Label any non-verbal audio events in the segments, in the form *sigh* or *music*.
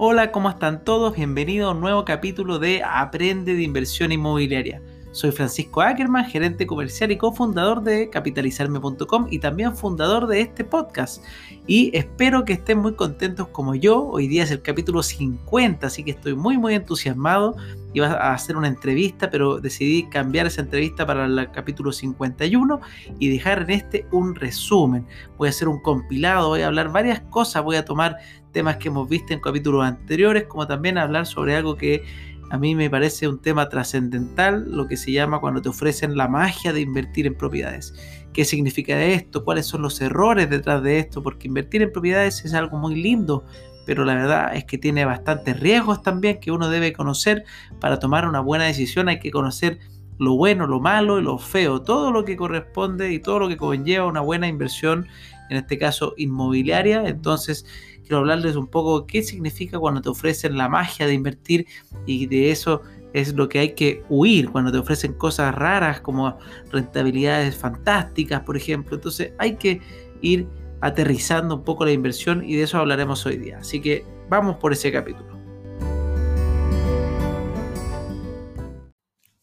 Hola, ¿cómo están todos? Bienvenidos a un nuevo capítulo de Aprende de Inversión Inmobiliaria. Soy Francisco Ackerman, gerente comercial y cofundador de capitalizarme.com y también fundador de este podcast. Y espero que estén muy contentos como yo. Hoy día es el capítulo 50, así que estoy muy muy entusiasmado. Iba a hacer una entrevista, pero decidí cambiar esa entrevista para el capítulo 51 y dejar en este un resumen. Voy a hacer un compilado, voy a hablar varias cosas, voy a tomar temas que hemos visto en capítulos anteriores, como también hablar sobre algo que a mí me parece un tema trascendental, lo que se llama cuando te ofrecen la magia de invertir en propiedades. ¿Qué significa esto? ¿Cuáles son los errores detrás de esto? Porque invertir en propiedades es algo muy lindo, pero la verdad es que tiene bastantes riesgos también que uno debe conocer para tomar una buena decisión. Hay que conocer lo bueno, lo malo y lo feo, todo lo que corresponde y todo lo que conlleva una buena inversión, en este caso inmobiliaria. Entonces, quiero hablarles un poco qué significa cuando te ofrecen la magia de invertir y de eso es lo que hay que huir cuando te ofrecen cosas raras como rentabilidades fantásticas, por ejemplo. Entonces hay que ir aterrizando un poco la inversión y de eso hablaremos hoy día. Así que vamos por ese capítulo.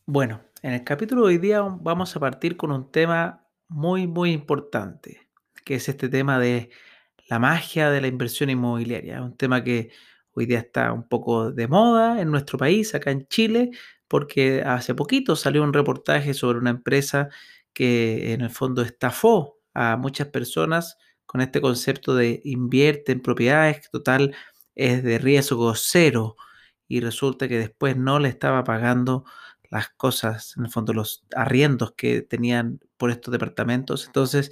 Bueno, en el capítulo de hoy día vamos a partir con un tema muy muy importante, que es este tema de la magia de la inversión inmobiliaria. Un tema que hoy día está un poco de moda en nuestro país, acá en Chile, porque hace poquito salió un reportaje sobre una empresa que en el fondo estafó a muchas personas con este concepto de invierte en propiedades, que total es de riesgo cero y resulta que después no le estaba pagando las cosas, en el fondo los arriendos que tenían por estos departamentos. Entonces,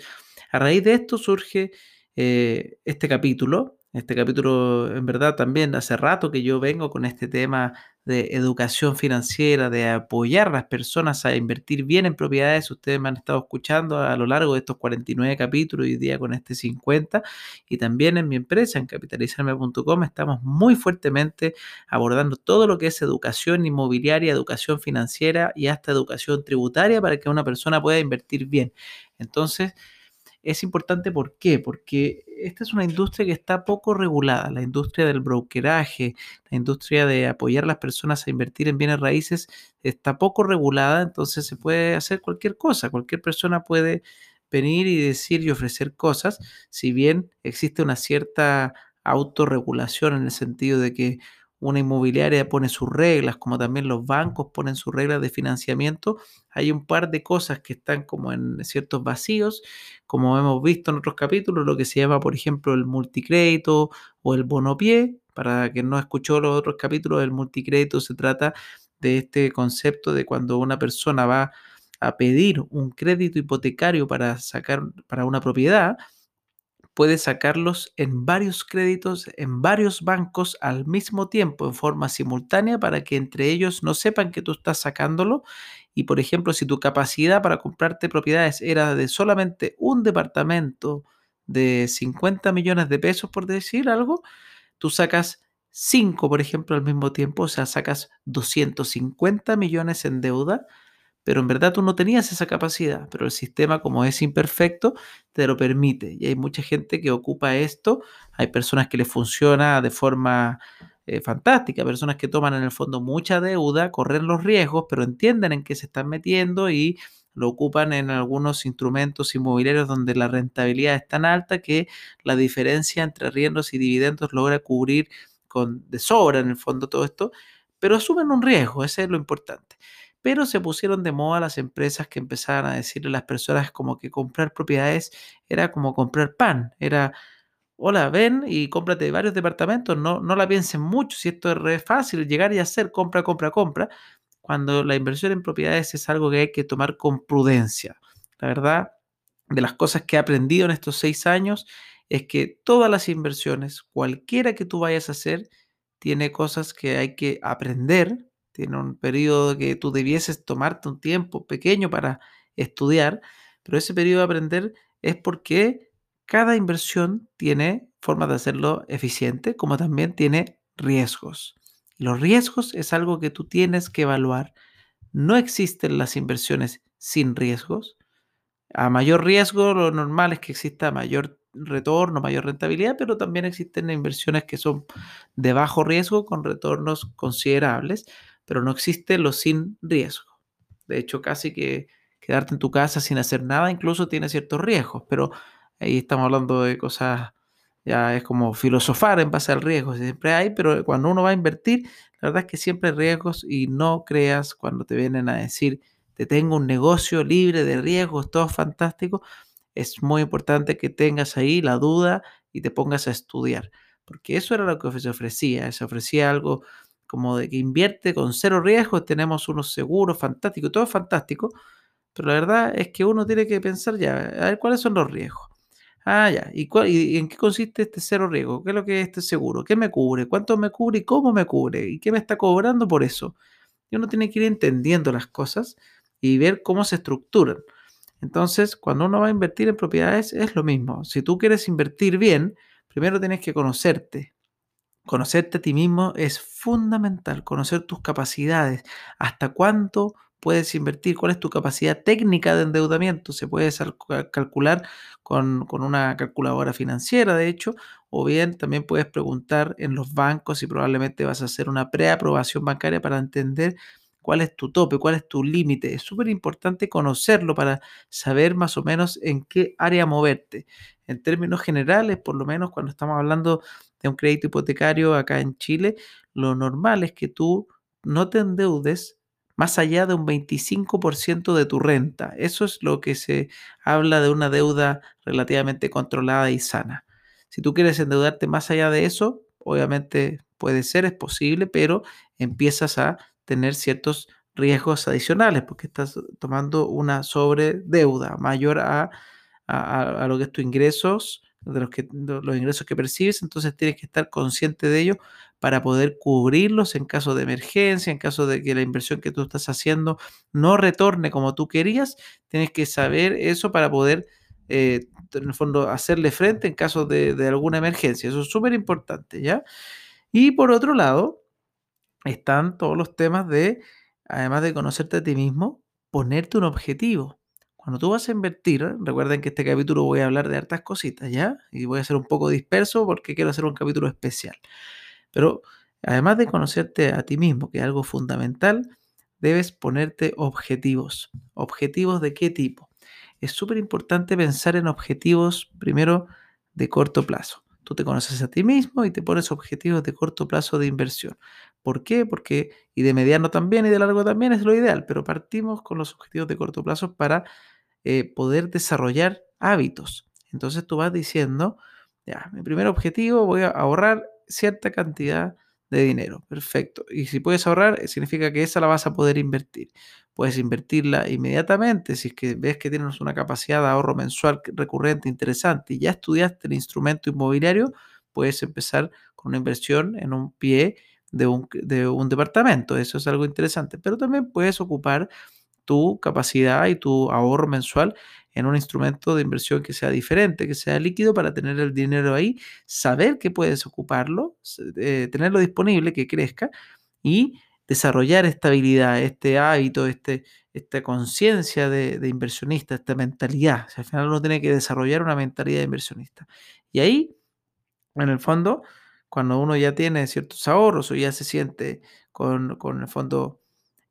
a raíz de esto surge eh, este capítulo. Este capítulo, en verdad, también hace rato que yo vengo con este tema de educación financiera, de apoyar a las personas a invertir bien en propiedades. Ustedes me han estado escuchando a lo largo de estos 49 capítulos, hoy día con este 50. Y también en mi empresa, en capitalizarme.com, estamos muy fuertemente abordando todo lo que es educación inmobiliaria, educación financiera y hasta educación tributaria para que una persona pueda invertir bien. Entonces, es importante, ¿por qué? Porque esta es una industria que está poco regulada, la industria del brokeraje, la industria de apoyar a las personas a invertir en bienes raíces está poco regulada, entonces se puede hacer cualquier cosa, cualquier persona puede venir y decir y ofrecer cosas, si bien existe una cierta autorregulación en el sentido de que una inmobiliaria pone sus reglas, como también los bancos ponen sus reglas de financiamiento, hay un par de cosas que están como en ciertos vacíos, como hemos visto en otros capítulos, lo que se llama, por ejemplo, el multicrédito o el bonopié. Para quien no escuchó los otros capítulos, el multicrédito se trata de este concepto de cuando una persona va a pedir un crédito hipotecario para sacar para una propiedad, puedes sacarlos en varios créditos, en varios bancos al mismo tiempo, en forma simultánea, para que entre ellos no sepan que tú estás sacándolo. Y por ejemplo, si tu capacidad para comprarte propiedades era de solamente un departamento de 50 millones de pesos, por decir algo, tú sacas 5, por ejemplo, al mismo tiempo, o sea, sacas 250 millones en deuda pero en verdad tú no tenías esa capacidad, pero el sistema como es imperfecto te lo permite. Y hay mucha gente que ocupa esto, hay personas que le funciona de forma eh, fantástica, personas que toman en el fondo mucha deuda, corren los riesgos, pero entienden en qué se están metiendo y lo ocupan en algunos instrumentos inmobiliarios donde la rentabilidad es tan alta que la diferencia entre arriendos y dividendos logra cubrir con de sobra en el fondo todo esto, pero asumen un riesgo, ese es lo importante pero se pusieron de moda las empresas que empezaban a decirle a las personas como que comprar propiedades era como comprar pan, era, hola, ven y cómprate varios departamentos, no, no la piensen mucho, si esto es re fácil, llegar y hacer compra, compra, compra, cuando la inversión en propiedades es algo que hay que tomar con prudencia. La verdad, de las cosas que he aprendido en estos seis años es que todas las inversiones, cualquiera que tú vayas a hacer, tiene cosas que hay que aprender tiene un periodo que tú debieses tomarte un tiempo pequeño para estudiar, pero ese periodo de aprender es porque cada inversión tiene formas de hacerlo eficiente, como también tiene riesgos. Los riesgos es algo que tú tienes que evaluar. No existen las inversiones sin riesgos. A mayor riesgo, lo normal es que exista mayor retorno, mayor rentabilidad, pero también existen inversiones que son de bajo riesgo con retornos considerables, pero no existe lo sin riesgo. De hecho, casi que quedarte en tu casa sin hacer nada incluso tiene ciertos riesgos, pero ahí estamos hablando de cosas, ya es como filosofar en base al riesgo, siempre hay, pero cuando uno va a invertir, la verdad es que siempre hay riesgos y no creas cuando te vienen a decir, te tengo un negocio libre de riesgos, todo fantástico, es muy importante que tengas ahí la duda y te pongas a estudiar, porque eso era lo que se ofrecía, se ofrecía algo como de que invierte con cero riesgos, tenemos unos seguros fantásticos, todo fantástico, pero la verdad es que uno tiene que pensar ya, a ver cuáles son los riesgos. Ah, ya. ¿Y, ¿Y, en qué consiste este cero riesgo? ¿Qué es lo que es este seguro? ¿Qué me cubre? ¿Cuánto me cubre y cómo me cubre? ¿Y qué me está cobrando por eso? Y uno tiene que ir entendiendo las cosas y ver cómo se estructuran. Entonces, cuando uno va a invertir en propiedades es lo mismo. Si tú quieres invertir bien, primero tienes que conocerte. Conocerte a ti mismo es fundamental, conocer tus capacidades, hasta cuánto puedes invertir, cuál es tu capacidad técnica de endeudamiento. Se puede calcular con, con, una calculadora financiera, de hecho, o bien también puedes preguntar en los bancos y probablemente vas a hacer una preaprobación bancaria para entender cuál es tu tope, cuál es tu límite. Es súper importante conocerlo para saber más o menos en qué área moverte. En términos generales, por lo menos cuando estamos hablando de un crédito hipotecario acá en Chile, lo normal es que tú no te endeudes más allá de un 25% de tu renta. Eso es lo que se habla de una deuda relativamente controlada y sana. Si tú quieres endeudarte más allá de eso, obviamente puede ser, es posible, pero empiezas a tener ciertos riesgos adicionales porque estás tomando una sobredeuda mayor a, a, lo que es tus ingresos, de los, que, los ingresos que percibes, entonces tienes que estar consciente de ello para poder cubrirlos en caso de emergencia, en caso de que la inversión que tú estás haciendo no retorne como tú querías, tienes que saber eso para poder, eh, en el fondo, hacerle frente en caso de, de alguna emergencia. Eso es súper importante, ¿ya? Y por otro lado, están todos los temas de, además de conocerte a ti mismo, ponerte un objetivo. Cuando tú vas a invertir, recuerden que este capítulo voy a hablar de hartas cositas, ¿ya? Y voy a ser un poco disperso porque quiero hacer un capítulo especial. Pero además de conocerte a ti mismo, que es algo fundamental, debes ponerte objetivos. ¿Objetivos de qué tipo? Es súper importante pensar en objetivos, primero, de corto plazo. Tú te conoces a ti mismo y te pones objetivos de corto plazo de inversión. ¿Por qué? Porque, y de mediano también y de largo también es lo ideal, pero partimos con los objetivos de corto plazo para eh, poder desarrollar hábitos. Entonces tú vas diciendo, ya, mi primer objetivo, voy a ahorrar cierta cantidad de dinero. Perfecto. Y si puedes ahorrar, eh, significa que esa la vas a poder invertir. Puedes invertirla inmediatamente si es que ves que tienes una capacidad de ahorro mensual recurrente interesante y ya estudiaste el instrumento inmobiliario, puedes empezar con una inversión en un pie de un, de un departamento. Eso es algo interesante. Pero también puedes ocupar tu capacidad y tu ahorro mensual en un instrumento de inversión que sea diferente, que sea líquido para tener el dinero ahí, saber que puedes ocuparlo, eh, tenerlo disponible, que crezca y desarrollar esta habilidad, este hábito, este, esta conciencia de, inversionista, esta mentalidad. al final uno tiene que desarrollar una mentalidad de inversionista. Y ahí, en el fondo, cuando uno ya tiene ciertos ahorros o ya se siente con, con el fondo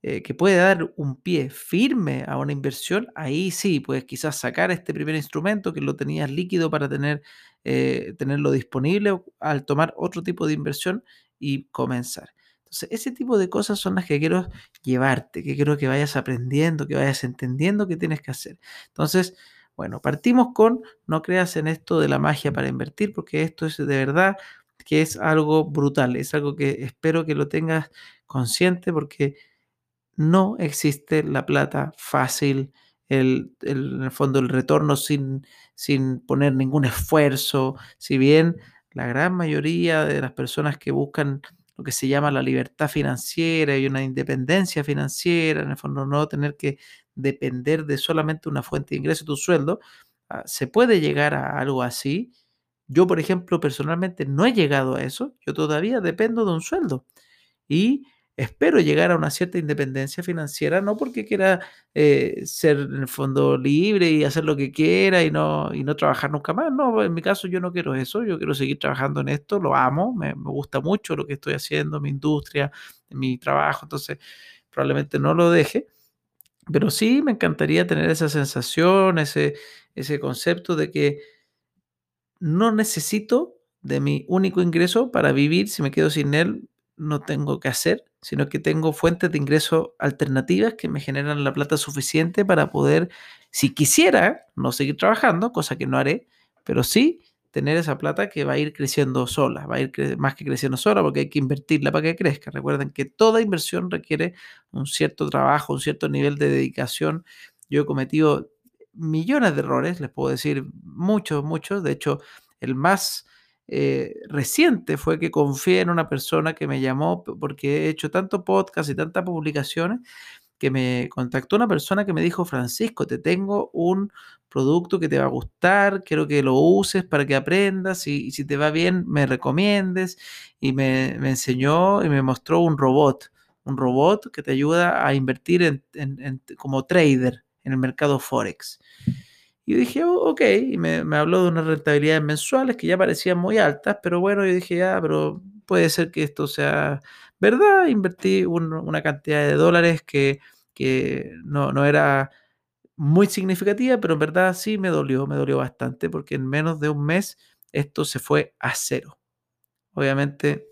eh, que puede dar un pie firme a una inversión, ahí sí, puedes quizás sacar este primer instrumento que lo tenías líquido para tener, eh, tenerlo disponible al tomar otro tipo de inversión y comenzar. Entonces, ese tipo de cosas son las que quiero llevarte, que quiero que vayas aprendiendo, que vayas entendiendo qué tienes que hacer. Entonces, bueno, partimos con no creas en esto de la magia para invertir, porque esto es de verdad que es algo brutal, es algo que espero que lo tengas consciente porque no existe la plata fácil, el, en el fondo el retorno sin, sin poner ningún esfuerzo, si bien la gran mayoría de las personas que buscan lo que se llama la libertad financiera y una independencia financiera, en el fondo no tener que depender de solamente una fuente de ingreso, tu sueldo, ah, se puede llegar a algo así. Yo, por ejemplo, personalmente no he llegado a eso, yo todavía dependo de un sueldo. Y espero llegar a una cierta independencia financiera, no porque quiera eh, ser en el fondo libre y hacer lo que quiera y no, y no trabajar nunca más. No, en mi caso yo no quiero eso, yo quiero seguir trabajando en esto, lo amo, me, me gusta mucho lo que estoy haciendo, mi industria, mi trabajo, entonces probablemente no lo deje. Pero sí me encantaría tener esa sensación, ese, ese concepto de que no necesito de mi único ingreso para vivir, si me quedo sin él, no tengo que hacer, sino que tengo fuentes de ingreso alternativas que me generan la plata suficiente para poder, si quisiera, no seguir trabajando, cosa que no haré, pero sí tener esa plata que va a ir creciendo sola, va a ir más que creciendo sola porque hay que invertirla para que crezca. Recuerden que toda inversión requiere un cierto trabajo, un cierto nivel de dedicación. Yo he cometido millones de errores, les puedo decir muchos, muchos. De hecho, el más eh, reciente fue que confié en una persona que me llamó porque he hecho tanto podcast y tantas publicaciones que me contactó una persona que me dijo, Francisco, te tengo un producto que te va a gustar, quiero que lo uses para que aprendas y, si te va bien me recomiendes. Y me, enseñó y me mostró un robot, un robot que te ayuda a invertir como trader en el mercado Forex. Y dije, oh, ok, y me, me, habló de unas rentabilidades mensuales que ya parecían muy altas, pero bueno, yo dije, ya, pero puede ser que esto sea verdad. Invertí un, una cantidad de dólares que, que no, no, era muy significativa, pero en verdad sí me dolió, me dolió bastante, porque en menos de un mes esto se fue a cero. Obviamente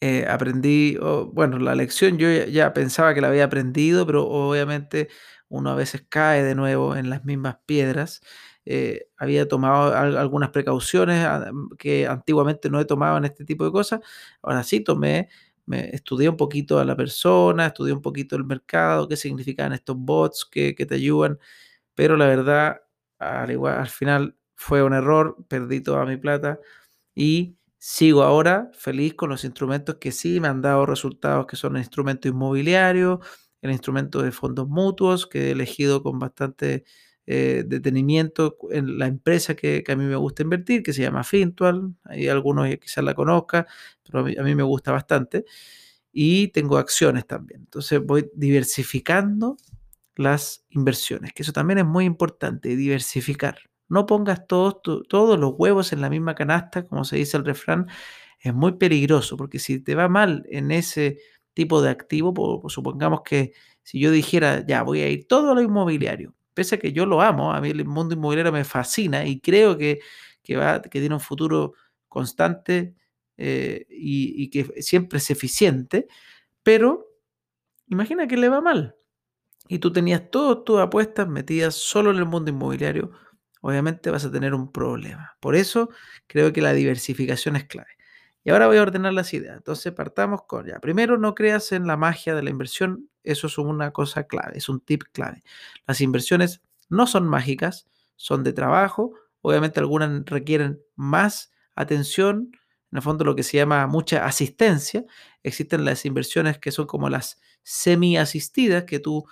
eh, aprendí, bueno, la lección yo ya, ya pensaba que la había aprendido, pero obviamente uno a veces cae de nuevo en las mismas piedras. Eh, había tomado algunas precauciones ah, que antiguamente no he tomado en este tipo de cosas. Ahora sí tomé, me estudié un poquito a la persona, estudié un poquito el mercado, qué significan estos bots que, que te ayudan, pero la verdad, al, igual, al final fue un error, perdí toda mi plata y sigo ahora feliz con los instrumentos que sí me han dado resultados, que son el instrumento inmobiliario, el instrumento de fondos mutuos que he elegido con bastante eh, detenimiento en la empresa que, que, a mí me gusta invertir, que se llama Fintual. Hay algunos quizás la conozcan, pero a mí, a mí me gusta bastante. Y tengo acciones también. Entonces voy diversificando las inversiones, que eso también es muy importante, diversificar. No pongas todos, todos los huevos en la misma canasta, como se dice el refrán, es muy peligroso, porque si te va mal en ese tipo de activo, supongamos que si yo dijera, ya voy a ir todo a lo inmobiliario, pese a que yo lo amo, a mí el mundo inmobiliario me fascina y creo que, que, va, que tiene un futuro constante eh, y, y, que siempre es eficiente, pero imagina que le va mal y tú tenías todas tus apuestas metidas solo en el mundo inmobiliario, obviamente vas a tener un problema. Por eso creo que la diversificación es clave. Y ahora voy a ordenar las ideas. Entonces partamos con ya. Primero, no creas en la magia de la inversión. Eso es una cosa clave, es un tip clave. Las inversiones no son mágicas, son de trabajo. Obviamente algunas requieren más atención, en el fondo lo que se llama mucha asistencia. Existen las inversiones que son como las semi-asistidas, que tú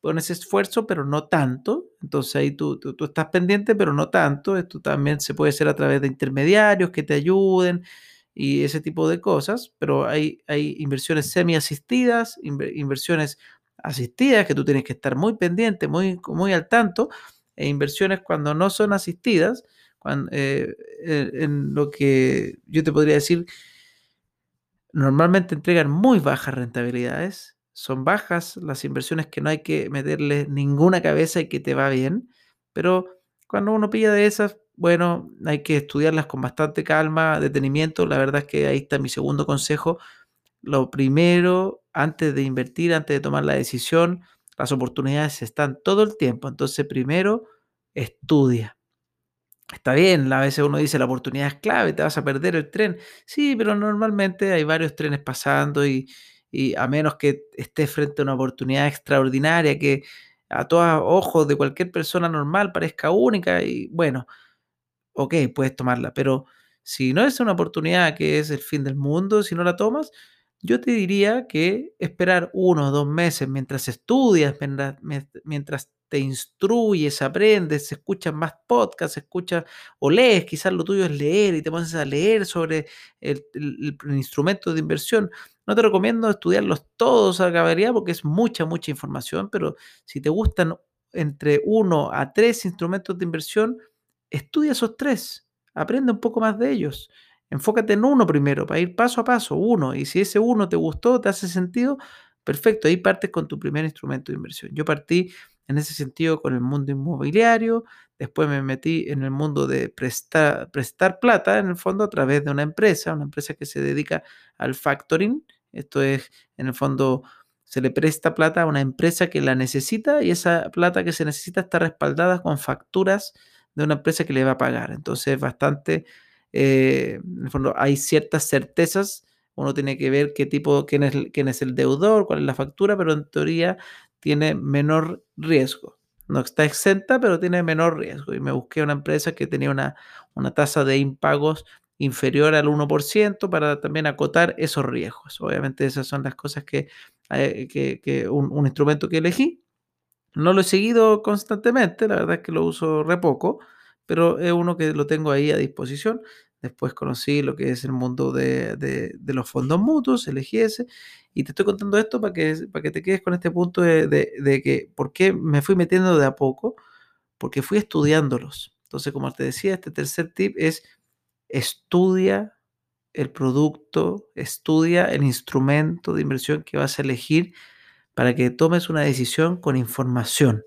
pones esfuerzo, pero no tanto. Entonces ahí tú, tú, estás pendiente, pero no tanto. Esto también se puede hacer a través de intermediarios que te ayuden y ese tipo de cosas, pero hay, hay inversiones semi-asistidas, inversiones asistidas que tú tienes que estar muy pendiente, muy, muy al tanto, e inversiones cuando no son asistidas, cuando, eh, en lo que yo te podría decir, normalmente entregan muy bajas rentabilidades, son bajas las inversiones que no hay que meterle ninguna cabeza y que te va bien, pero cuando uno pilla de esas, bueno, hay que estudiarlas con bastante calma, detenimiento. La verdad es que ahí está mi segundo consejo. Lo primero, antes de invertir, antes de tomar la decisión, las oportunidades están todo el tiempo. Entonces, primero, estudia. Está bien, a veces uno dice la oportunidad es clave, te vas a perder el tren. Sí, pero normalmente hay varios trenes pasando y, a menos que estés frente a una oportunidad extraordinaria que a todos ojos de cualquier persona normal parezca única y bueno, ok, puedes tomarla, pero si no es una oportunidad que es el fin del mundo, si no la tomas, yo te diría que esperar uno o dos meses mientras estudias, mientras, te instruyes, aprendes, escuchas más podcasts, escuchas o lees, quizás lo tuyo es leer y te pones a leer sobre el, el, el instrumento de inversión. No te recomiendo estudiarlos todos a caballería porque es mucha, mucha información, pero si te gustan entre uno a tres instrumentos de inversión, estudia esos tres, aprende un poco más de ellos. Enfócate en uno primero, para ir paso a paso, uno. Y si ese uno te gustó, te hace sentido, perfecto, ahí partes con tu primer instrumento de inversión. Yo partí en ese sentido con el mundo inmobiliario, después me metí en el mundo de prestar, prestar plata, en el fondo, a través de una empresa, una empresa que se dedica al factoring. Esto es, en el fondo, se le presta plata a una empresa que la necesita y esa plata que se necesita está respaldada con facturas de una empresa que le va a pagar. Entonces, bastante, eh, en el fondo, hay ciertas certezas. Uno tiene que ver qué tipo, quién es, quién es el deudor, cuál es la factura, pero en teoría tiene menor riesgo. No está exenta, pero tiene menor riesgo. Y me busqué una empresa que tenía una, una tasa de impagos inferior al 1% para también acotar esos riesgos. Obviamente esas son las cosas que, eh, que, que un, un, instrumento que elegí. No lo he seguido constantemente, la verdad es que lo uso re poco, pero es uno que lo tengo ahí a disposición. Después conocí lo que es el mundo de, de, de los fondos mutuos, elegí ese, y te estoy contando esto para que, para que te quedes con este punto de, de que por qué me fui metiendo de a poco, porque fui estudiándolos. Entonces, como te decía, este tercer tip es estudia el producto, estudia el instrumento de inversión que vas a elegir para que tomes una decisión con información,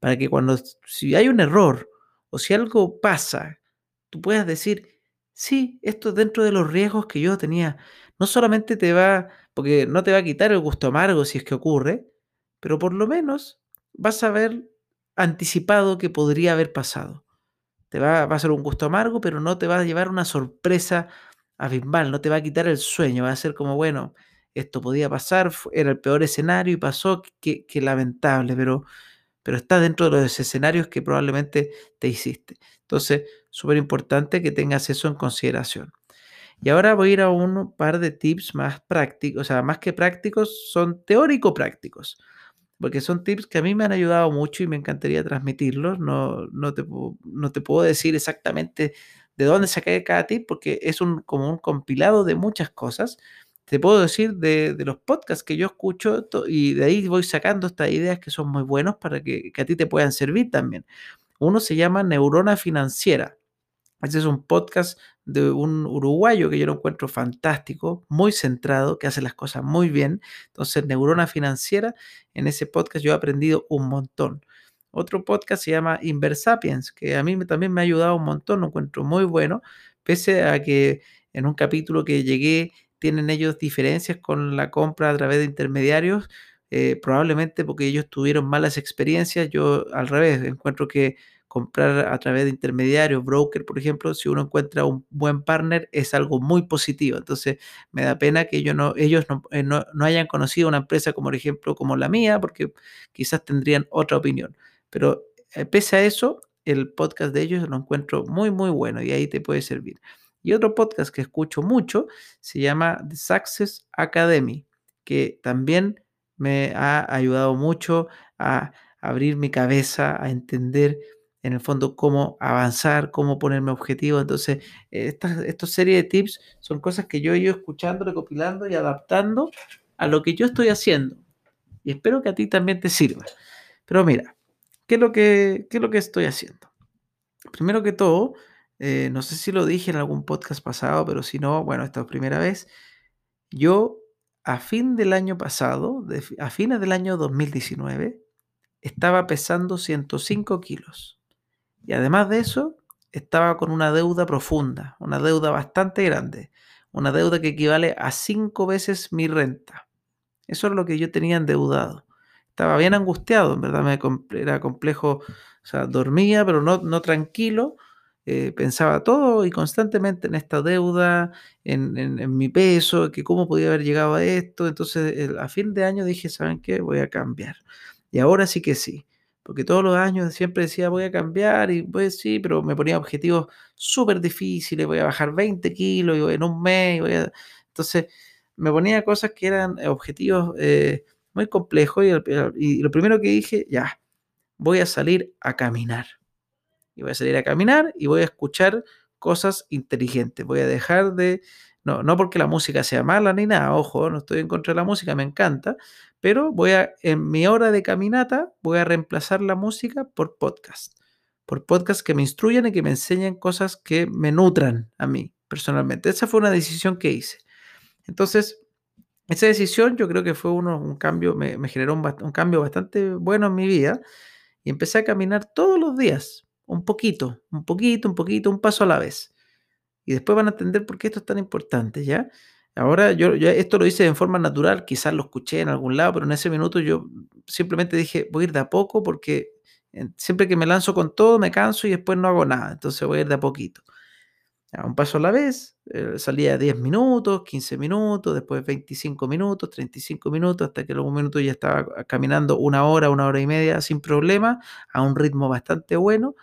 para que cuando, si hay un error o si algo pasa, tú puedas decir, sí, esto es dentro de los riesgos que yo tenía. No solamente te va, porque no te va a quitar el gusto amargo si es que ocurre, pero por lo menos vas a haber anticipado que podría haber pasado. Te va, va, a ser un gusto amargo, pero no te va a llevar una sorpresa abismal, no te va a quitar el sueño, va a ser como, bueno, esto podía pasar, era el peor escenario y pasó, qué lamentable, pero, pero está dentro de los escenarios que probablemente te hiciste. Entonces, súper importante que tengas eso en consideración. Y ahora voy a ir a un par de tips más prácticos, o sea, más que prácticos, son teórico-prácticos, porque son tips que a mí me han ayudado mucho y me encantaría transmitirlos. No, no, te, no te puedo decir exactamente de dónde saqué cada tip, porque es un, como un compilado de muchas cosas, te puedo decir de, los podcasts que yo escucho y de ahí voy sacando estas ideas que son muy buenos para que, que, a ti te puedan servir también. Uno se llama Neurona Financiera. Este es un podcast de un uruguayo que yo lo encuentro fantástico, muy centrado, que hace las cosas muy bien. Entonces, Neurona Financiera, en ese podcast yo he aprendido un montón. Otro podcast se llama Inversapiens, que a mí también me ha ayudado un montón, lo encuentro muy bueno, pese a que en un capítulo que llegué tienen ellos diferencias con la compra a través de intermediarios, eh, probablemente porque ellos tuvieron malas experiencias. Yo al revés, encuentro que comprar a través de intermediarios, broker, por ejemplo, si uno encuentra un buen partner, es algo muy positivo. Entonces, me da pena que ellos no, ellos no, eh, no, hayan conocido una empresa como, por ejemplo, como la mía, porque quizás tendrían otra opinión. Pero eh, pese a eso, el podcast de ellos lo encuentro muy, muy bueno y ahí te puede servir. Y otro podcast que escucho mucho se llama The Success Academy, que también me ha ayudado mucho a abrir mi cabeza, a entender en el fondo cómo avanzar, cómo ponerme objetivos. Entonces, estas esta serie de tips son cosas que yo he ido escuchando, recopilando y adaptando a lo que yo estoy haciendo. Y espero que a ti también te sirva. Pero mira, ¿qué es lo que, qué es lo que estoy haciendo? Primero que todo, eh, no sé si lo dije en algún podcast pasado, pero si no, bueno, esta es primera vez. Yo, a fin del año pasado, a fines del año 2019, estaba pesando 105 kilos. Y además de eso, estaba con una deuda profunda, una deuda bastante grande, una deuda que equivale a cinco veces mi renta. Eso es lo que yo tenía endeudado. Estaba bien angustiado, en verdad me era complejo, o sea, dormía, pero no, no tranquilo, eh, pensaba todo y constantemente en esta deuda, en, en, en, mi peso, que cómo podía haber llegado a esto. Entonces, el, a fin de año dije, ¿saben qué? Voy a cambiar. Y ahora sí que sí, porque todos los años siempre decía, voy a cambiar y pues sí, pero me ponía objetivos súper difíciles, voy a bajar 20 kilos y en un mes. Voy a... Entonces, me ponía cosas que eran objetivos eh, muy complejos y, lo primero que dije, ya, voy a salir a caminar. Y voy a salir a caminar y voy a escuchar cosas inteligentes. Voy a dejar de... No, no porque la música sea mala ni nada, ojo, no estoy en contra de la música, me encanta, pero voy a, en mi hora de caminata, voy a reemplazar la música por podcast. Por podcast que me instruyan y que me enseñen cosas que me nutran a mí personalmente. Esa fue una decisión que hice. Entonces, esa decisión yo creo que fue uno, un cambio, me, generó un, un, cambio bastante bueno en mi vida y empecé a caminar todos los días, un poquito, un poquito, un poquito, un paso a la vez. Y después van a entender por qué esto es tan importante, ¿ya? Ahora yo, esto lo hice en forma natural, quizás lo escuché en algún lado, pero en ese minuto yo simplemente dije, voy a ir de a poco porque siempre que me lanzo con todo me canso y después no hago nada, entonces voy a ir de a poquito a un paso a la vez, eh, salía 10 minutos, 15 minutos, después 25 minutos, 35 minutos, hasta que en algún minuto ya estaba caminando una hora, una hora y media sin problema, a un ritmo bastante bueno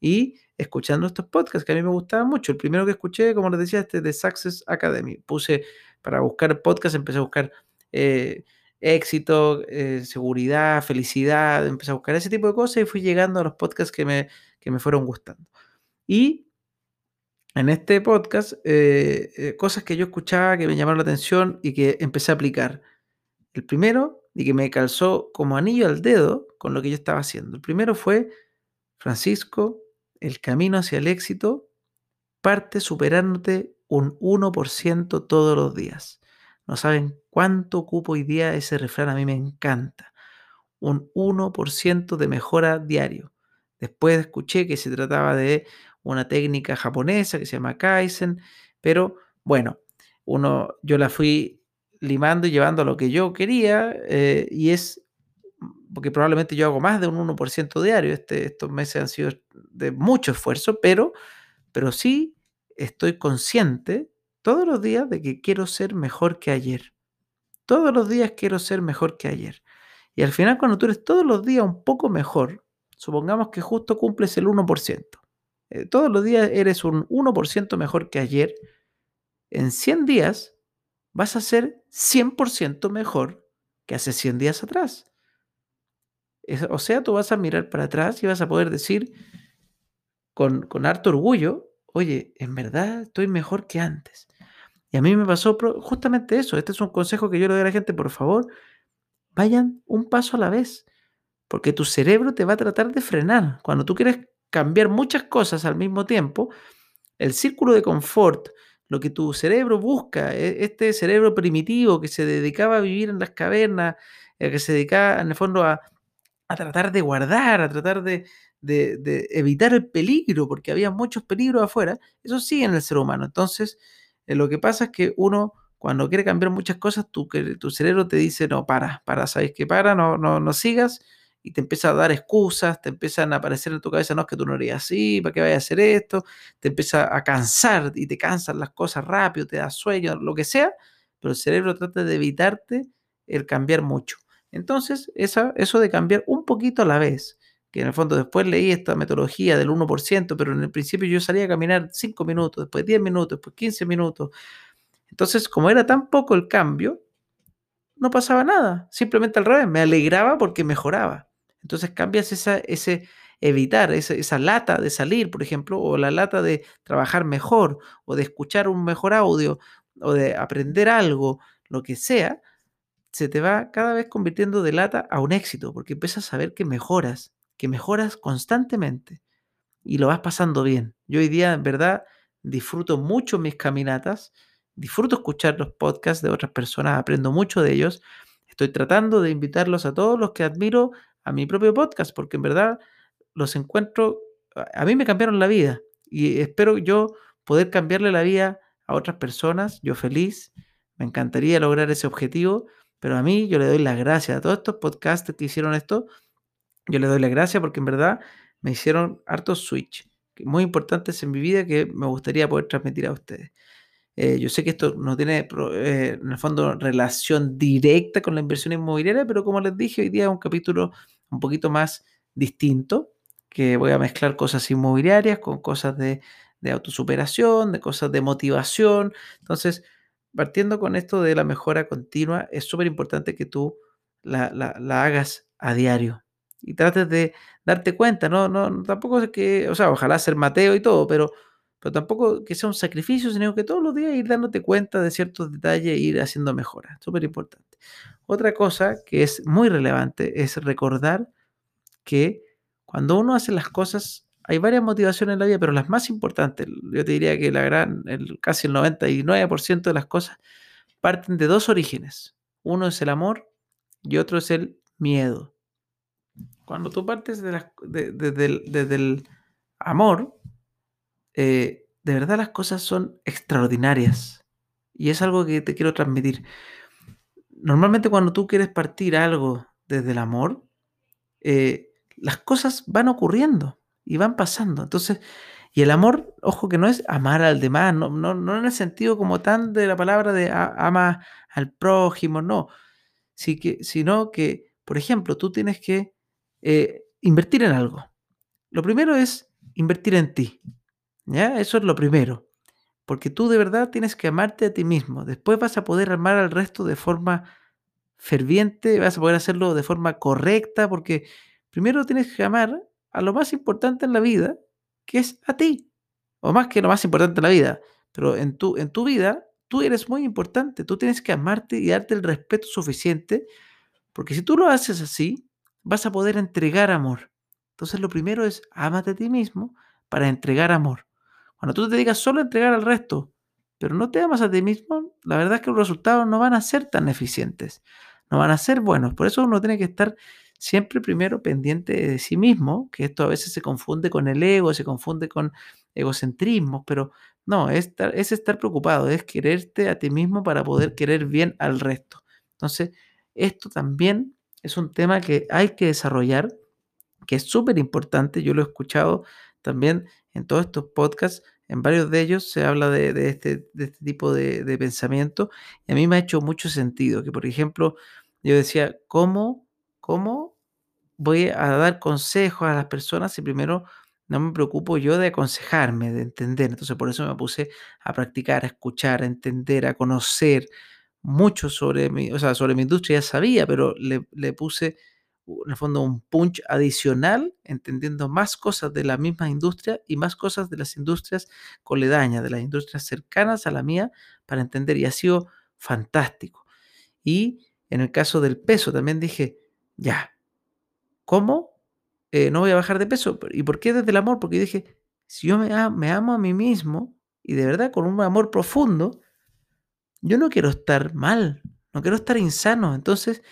y escuchando estos podcasts que a mí me gustaban mucho. El primero que escuché, como les decía, este de Success Academy. Puse para buscar podcasts, empecé a buscar eh, éxito, eh, seguridad, felicidad, empecé a buscar ese tipo de cosas y fui llegando a los podcasts que me, que me fueron gustando. Y en este podcast eh, eh, cosas que yo escuchaba que me llamaron la atención y que empecé a aplicar. El primero, y que me calzó como anillo al dedo con lo que yo estaba haciendo. El primero fue, Francisco, el camino hacia el éxito parte superándote un 1% todos los días. No saben cuánto ocupo hoy día ese refrán, a mí me encanta. Un 1% de mejora diario. Después escuché que se trataba de una técnica japonesa que se llama Kaizen, pero bueno, uno, yo la fui limando y llevando a lo que yo quería eh, y es porque probablemente yo hago más de un 1% diario, este, estos meses han sido de mucho esfuerzo, pero, pero sí estoy consciente todos los días de que quiero ser mejor que ayer. Todos los días quiero ser mejor que ayer. Y al final cuando tú eres todos los días un poco mejor, supongamos que justo cumples el 1%. Eh, todos los días eres un 1% mejor que ayer, en 100 días vas a ser 100% mejor que hace 100 días atrás. o sea, tú vas a mirar para atrás y vas a poder decir con, con harto orgullo, oye, en verdad estoy mejor que antes. Y a mí me pasó justamente eso. Este es un consejo que yo le doy a la gente, por favor, vayan un paso a la vez, porque tu cerebro te va a tratar de frenar. Cuando tú quieres cambiar muchas cosas al mismo tiempo, el círculo de confort, lo que tu cerebro busca, e, este cerebro primitivo que se dedicaba a vivir en las cavernas, eh, que se dedicaba en el fondo a, tratar de guardar, a tratar de, evitar el peligro, porque había muchos peligros afuera, eso sigue en el ser humano. Entonces, eh, lo que pasa es que uno, cuando quiere cambiar muchas cosas, tu, tu cerebro te dice, no, para, para, sabes que para, no, no, no sigas, y te empieza a dar excusas, te empiezan a aparecer en tu cabeza, no, es que tú no harías así, ¿para qué vayas a hacer esto? Te empieza a cansar y te cansan las cosas rápido, te da sueño, lo que sea, pero el cerebro trata de evitarte el cambiar mucho. Entonces, esa, eso de cambiar un poquito a la vez, que en el fondo después leí esta metodología del 1%, pero en el principio yo salía a caminar 5 minutos, después 10 minutos, después 15 minutos. Entonces, como era tan poco el cambio, no pasaba nada, simplemente al revés, me alegraba porque mejoraba. Entonces cambias esa, ese evitar, esa, esa, lata de salir, por ejemplo, o la lata de trabajar mejor, o de escuchar un mejor audio, o de aprender algo, lo que sea, se te va cada vez convirtiendo de lata a un éxito, porque empiezas a ver que mejoras, que mejoras constantemente y lo vas pasando bien. Yo hoy día, en verdad, disfruto mucho mis caminatas, disfruto escuchar los podcasts de otras personas, aprendo mucho de ellos. Estoy tratando de invitarlos a todos los que admiro a mi propio podcast, porque en verdad los encuentro, a mí me cambiaron la vida y espero yo poder cambiarle la vida a otras personas, yo feliz, me encantaría lograr ese objetivo, pero a mí yo le doy las gracias a todos estos podcasts que hicieron esto, yo le doy las gracias porque en verdad me hicieron hartos switch, muy importantes en mi vida que me gustaría poder transmitir a ustedes. Eh, yo sé que esto no tiene, eh, en el fondo, relación directa con la inversión inmobiliaria, pero como les dije, hoy día es un capítulo un poquito más distinto, que voy a mezclar cosas inmobiliarias con cosas de, autosuperación, de cosas de motivación. Entonces, partiendo con esto de la mejora continua, es súper importante que tú la, la, la, hagas a diario y trates de darte cuenta, no, no, tampoco es que, o sea, ojalá ser Mateo y todo, pero, pero tampoco que sea un sacrificio, sino que todos los días ir dándote cuenta de ciertos detalles e ir haciendo mejoras, súper importante. Otra cosa que es muy relevante es recordar que cuando uno hace las cosas, hay varias motivaciones en la vida, pero las más importantes, yo te diría que la gran, el, casi el 99% de las cosas parten de dos orígenes. Uno es el amor y otro es el miedo. Cuando tú partes de desde el amor, eh, de verdad las cosas son extraordinarias. Y es algo que te quiero transmitir. Normalmente cuando tú quieres partir algo desde el amor, eh, las cosas van ocurriendo y van pasando. Entonces, y el amor, ojo que no es amar al demás, no, no, no en el sentido como tan de la palabra de ama al prójimo, no. Sí que, sino que, por ejemplo, tú tienes que eh, invertir en algo. Lo primero es invertir en ti. ¿Ya? Eso es lo primero. Porque tú de verdad tienes que amarte a ti mismo. Después vas a poder amar al resto de forma ferviente, vas a poder hacerlo de forma correcta, porque primero tienes que amar a lo más importante en la vida, que es a ti. O más que lo más importante en la vida, pero en tu, en tu vida tú eres muy importante, tú tienes que amarte y darte el respeto suficiente, porque si tú lo haces así, vas a poder entregar amor. Entonces lo primero es ámate a ti mismo para entregar amor. Cuando tú te dedicas solo a entregar al resto, pero no te amas a ti mismo, la verdad es que los resultados no van a ser tan eficientes, no van a ser buenos. Por eso uno tiene que estar siempre primero pendiente de sí mismo, que esto a veces se confunde con el ego, se confunde con egocentrismo, pero no, es estar, es estar preocupado, es quererte a ti mismo para poder querer bien al resto. Entonces, esto también es un tema que hay que desarrollar, que es súper importante, yo lo he escuchado también en todos estos podcasts, en varios de ellos se habla de, este, este, tipo de, pensamiento y a mí me ha hecho mucho sentido, que por ejemplo, yo decía, ¿cómo ¿Cómo voy a dar consejos a las personas si primero no me preocupo yo de aconsejarme, de entender? Entonces por eso me puse a practicar, a escuchar, a entender, a conocer mucho sobre mi, o sea, sobre mi industria ya sabía, pero le puse en el fondo un punch adicional, entendiendo más cosas de la misma industria y más cosas de las industrias coledañas, de las industrias cercanas a la mía, para entender. Y ha sido fantástico. Y en el caso del peso, también dije, ya, ¿cómo? Eh, no voy a bajar de peso. ¿Y por qué desde el amor? Porque dije, si yo me, me amo a mí mismo y de verdad con un amor profundo, yo no quiero estar mal, no quiero estar insano. Entonces,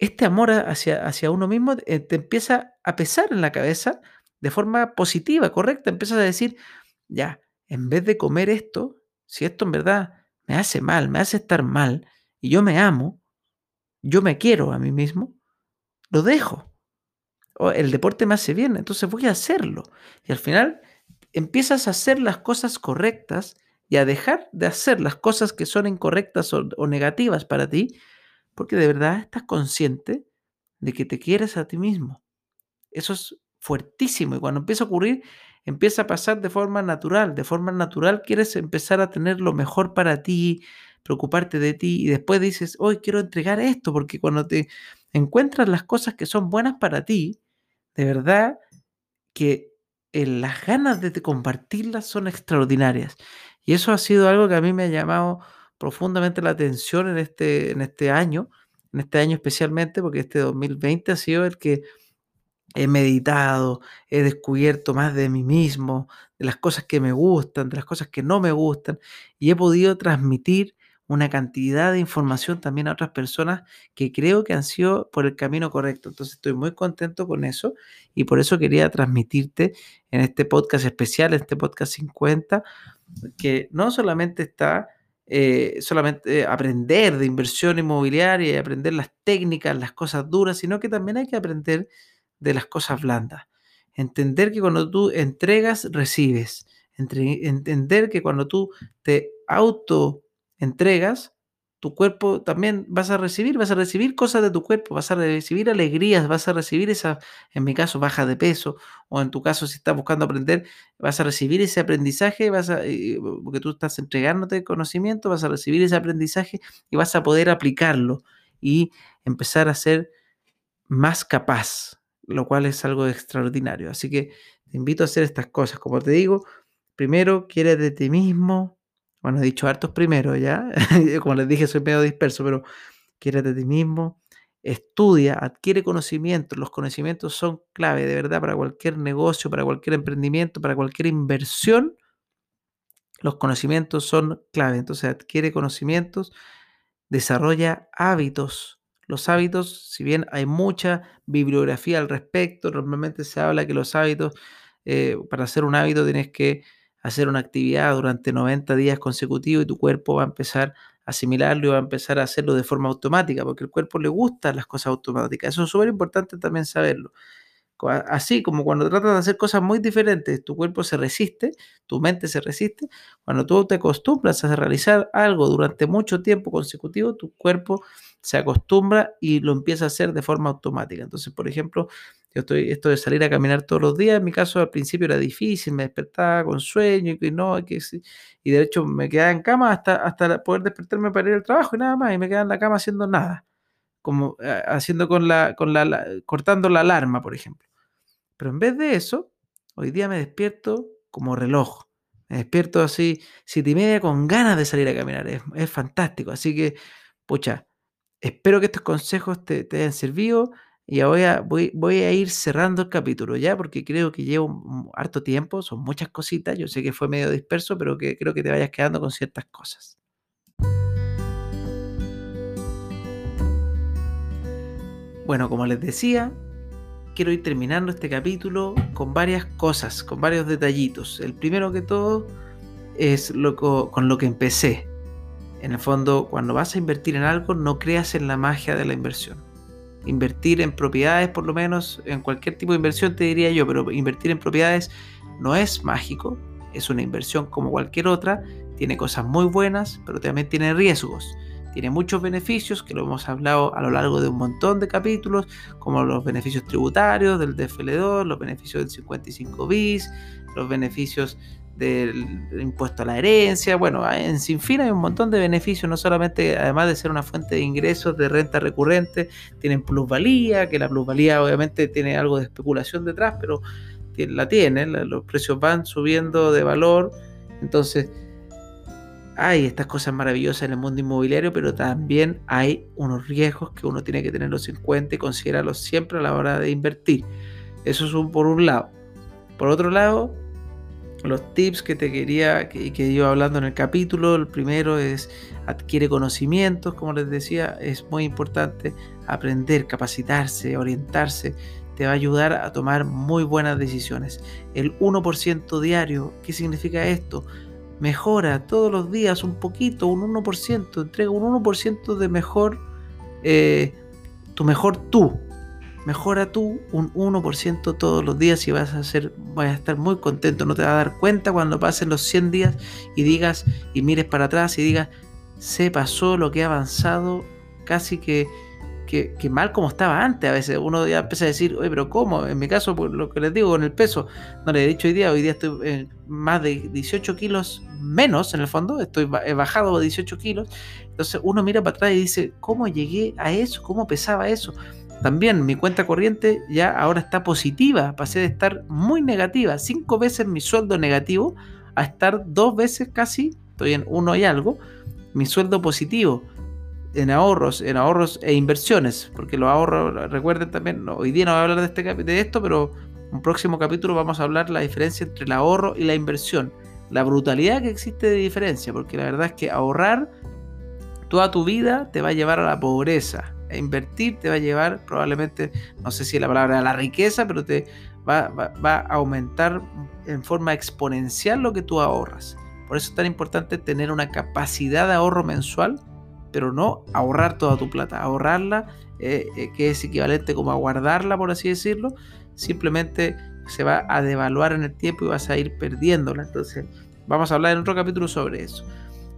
este amor hacia, hacia uno mismo eh, te empieza a pesar en la cabeza de forma positiva, correcta. Empiezas a decir, ya, en vez de comer esto, si esto en verdad me hace mal, me hace estar mal, y yo me amo, yo me quiero a mí mismo, lo dejo. O el deporte me hace bien, entonces voy a hacerlo. Y al final empiezas a hacer las cosas correctas y a dejar de hacer las cosas que son incorrectas o, negativas para ti, porque de verdad estás consciente de que te quieres a ti mismo. Eso es fuertísimo y cuando empieza a ocurrir, empieza a pasar de forma natural. De forma natural quieres empezar a tener lo mejor para ti, preocuparte de ti y después dices, hoy quiero entregar esto, porque cuando te encuentras las cosas que son buenas para ti, de verdad que eh, las ganas de compartirlas son extraordinarias. Y eso ha sido algo que a mí me ha llamado profundamente la atención en este, en este año, en este año especialmente, porque este 2020 ha sido el que he meditado, he descubierto más de mí mismo, de las cosas que me gustan, de las cosas que no me gustan, y he podido transmitir una cantidad de información también a otras personas que creo que han sido por el camino correcto. Entonces estoy muy contento con eso y por eso quería transmitirte en este podcast especial, este podcast 50, que no solamente está eh, solamente aprender de inversión inmobiliaria y aprender las técnicas, las cosas duras, sino que también hay que aprender de las cosas blandas. Entender que cuando tú entregas, recibes. entender que cuando tú te auto entregas, tu cuerpo también vas a recibir, vas a recibir cosas de tu cuerpo, vas a recibir alegrías, vas a recibir esa, en mi caso, baja de peso, o en tu caso, si estás buscando aprender, vas a recibir ese aprendizaje, vas a, porque tú estás entregándote conocimiento, vas a recibir ese aprendizaje y vas a poder aplicarlo y empezar a ser más capaz, lo cual es algo extraordinario. Así que te invito a hacer estas cosas. Como te digo, primero, quiere de ti mismo, bueno, he dicho hartos primero, ¿ya? *laughs* Como les dije, soy medio disperso, pero quiérete a ti mismo, estudia, adquiere conocimientos. Los conocimientos son clave, de verdad, para cualquier negocio, para cualquier emprendimiento, para cualquier inversión. Los conocimientos son clave. Entonces, adquiere conocimientos, desarrolla hábitos. Los hábitos, si bien hay mucha bibliografía al respecto, normalmente se habla que los hábitos, eh, para hacer un hábito tienes que hacer una actividad durante 90 días consecutivos y tu cuerpo va a empezar a asimilarlo y va a empezar a hacerlo de forma automática, porque el cuerpo le gustan las cosas automáticas. Eso es súper importante también saberlo. Así como cuando tratas de hacer cosas muy diferentes, tu cuerpo se resiste, tu mente se resiste. Cuando tú te acostumbras a realizar algo durante mucho tiempo consecutivo, tu cuerpo se acostumbra y lo empieza a hacer de forma automática. Entonces, por ejemplo, yo estoy, esto de salir a caminar todos los días, en mi caso al principio era difícil, me despertaba con sueño y no, que y de hecho me quedaba en cama hasta, hasta poder despertarme para ir al trabajo y nada más, y me quedaba en la cama haciendo nada, como eh, haciendo con la, con la, cortando la alarma, por ejemplo. Pero en vez de eso, hoy día me despierto como reloj. Me despierto así, siete y media, con ganas de salir a caminar. Es, es fantástico. Así que, pucha, espero que estos consejos te, te hayan servido. Y ahora voy, voy a ir cerrando el capítulo ya, porque creo que llevo harto tiempo, son muchas cositas. Yo sé que fue medio disperso, pero que creo que te vayas quedando con ciertas cosas. Bueno, como les decía, quiero ir terminando este capítulo con varias cosas, con varios detallitos. El primero que todo es lo, con lo que empecé. En el fondo, cuando vas a invertir en algo, no creas en la magia de la inversión invertir en propiedades, por lo menos en cualquier tipo de inversión te diría yo, pero invertir en propiedades no es mágico, es una inversión como cualquier otra, tiene cosas muy buenas, pero también tiene riesgos. Tiene muchos beneficios que lo hemos hablado a lo largo de un montón de capítulos, como los beneficios tributarios del DFL2, los beneficios del 55 bis, los beneficios del impuesto a la herencia, bueno, en sin fin hay un montón de beneficios, no solamente, además de ser una fuente de ingresos de renta recurrente, tienen plusvalía, que la plusvalía obviamente tiene algo de especulación detrás, pero la tienen, los precios van subiendo de valor, entonces hay estas cosas maravillosas en el mundo inmobiliario, pero también hay unos riesgos que uno tiene que tenerlos en cuenta y considerarlos siempre a la hora de invertir. Eso es por un lado. Por otro lado, los tips que te quería, que, que iba hablando en el capítulo, el primero es adquiere conocimientos, como les decía, es muy importante aprender, capacitarse, orientarse, te va a ayudar a tomar muy buenas decisiones. El 1% diario, ¿qué significa esto? Mejora todos los días un poquito, un 1%, entrega un 1% de mejor, eh, tu mejor tú, mejora tú un 1% todos los días y vas a ser, vas a estar muy contento. No te vas a dar cuenta cuando pasen los 100 días y digas y mires para atrás y digas, se pasó lo que ha avanzado casi que, que, mal como estaba antes. A veces uno ya empieza a decir, oye, pero ¿cómo? En mi caso, por lo que les digo con el peso, no le he dicho hoy día, hoy día estoy en más de 18 kilos menos en el fondo, estoy he bajado 18 kilos. Entonces uno mira para atrás y dice, ¿cómo llegué a eso? ¿Cómo pesaba eso? También mi cuenta corriente ya ahora está positiva, pasé de estar muy negativa, cinco veces mi sueldo negativo, a estar dos veces casi, estoy en uno y algo, mi sueldo positivo en ahorros, en ahorros e inversiones, porque los ahorros, recuerden también, hoy día no voy a hablar de, este, de esto, pero en un próximo capítulo vamos a hablar la diferencia entre el ahorro y la inversión, la brutalidad que existe de diferencia, porque la verdad es que ahorrar toda tu vida te va a llevar a la pobreza, invertir te va a llevar probablemente, no sé si la palabra es la riqueza, pero te va, va, a aumentar en forma exponencial lo que tú ahorras. Por eso es tan importante tener una capacidad de ahorro mensual, pero no ahorrar toda tu plata. Ahorrarla, eh, eh, que es equivalente como a guardarla, por así decirlo, simplemente se va a devaluar en el tiempo y vas a ir perdiéndola. Entonces, vamos a hablar en otro capítulo sobre eso.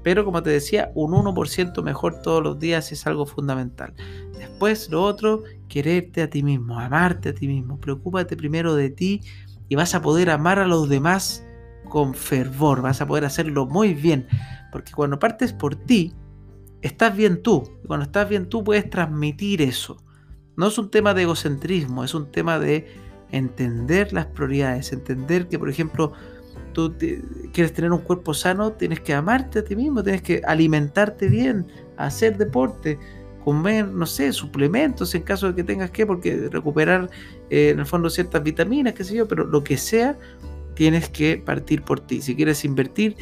Pero como te decía, un 1% mejor todos los días es algo fundamental. Después, lo otro, quererte a ti mismo, amarte a ti mismo. Preocúpate primero de ti y vas a poder amar a los demás con fervor, vas a poder hacerlo muy bien. Porque cuando partes por ti, estás bien tú. Y cuando estás bien tú puedes transmitir eso. No es un tema de egocentrismo, es un tema de entender las prioridades, entender que, por ejemplo, tú quieres tener un cuerpo sano, tienes que amarte a ti mismo, tienes que alimentarte bien, hacer deporte, comer, no sé, suplementos en caso de que tengas que, porque recuperar eh, en el fondo ciertas vitaminas, qué sé yo, pero lo que sea, tienes que partir por ti. Si quieres invertir,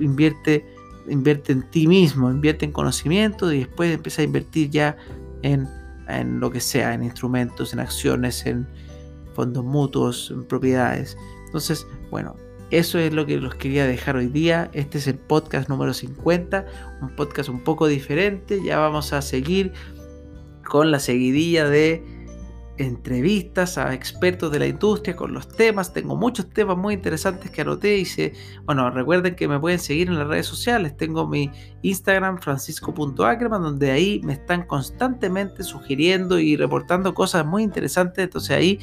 invierte, invierte en ti mismo, invierte en conocimiento y después empieza a invertir ya en, en lo que sea, en instrumentos, en acciones, en fondos mutuos, en propiedades. Entonces, bueno, eso es lo que los quería dejar hoy día. Este es el podcast número 50, un podcast un poco diferente. Ya vamos a seguir con la seguidilla de entrevistas a expertos de la industria con los temas. Tengo muchos temas muy interesantes que anoté se, bueno, recuerden que me pueden seguir en las redes sociales. Tengo mi Instagram francisco.ackerman donde ahí me están constantemente sugiriendo y reportando cosas muy interesantes. Entonces ahí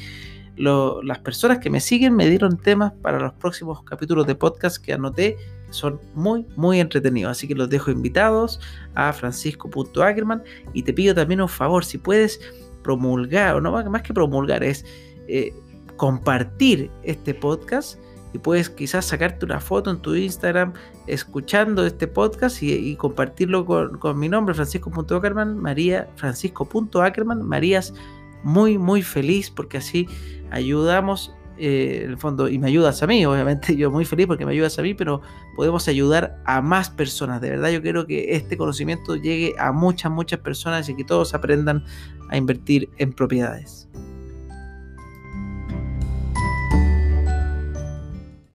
las personas que me siguen me dieron temas para los próximos capítulos de podcast que anoté. Son muy, muy entretenidos. Así que los dejo invitados a francisco.ackerman. Y te pido también un favor, si puedes promulgar, o no más que promulgar, es eh, compartir este podcast. Y puedes quizás sacarte una foto en tu Instagram escuchando este podcast y, compartirlo con, con, mi nombre, francisco.ackerman, María, francisco.ackerman, Marías muy, muy feliz porque así ayudamos, eh, en el fondo, y me ayudas a mí, obviamente *laughs* yo muy feliz porque me ayudas a mí, pero podemos ayudar a más personas. De verdad yo quiero que este conocimiento llegue a muchas, muchas personas y que todos aprendan a invertir en propiedades.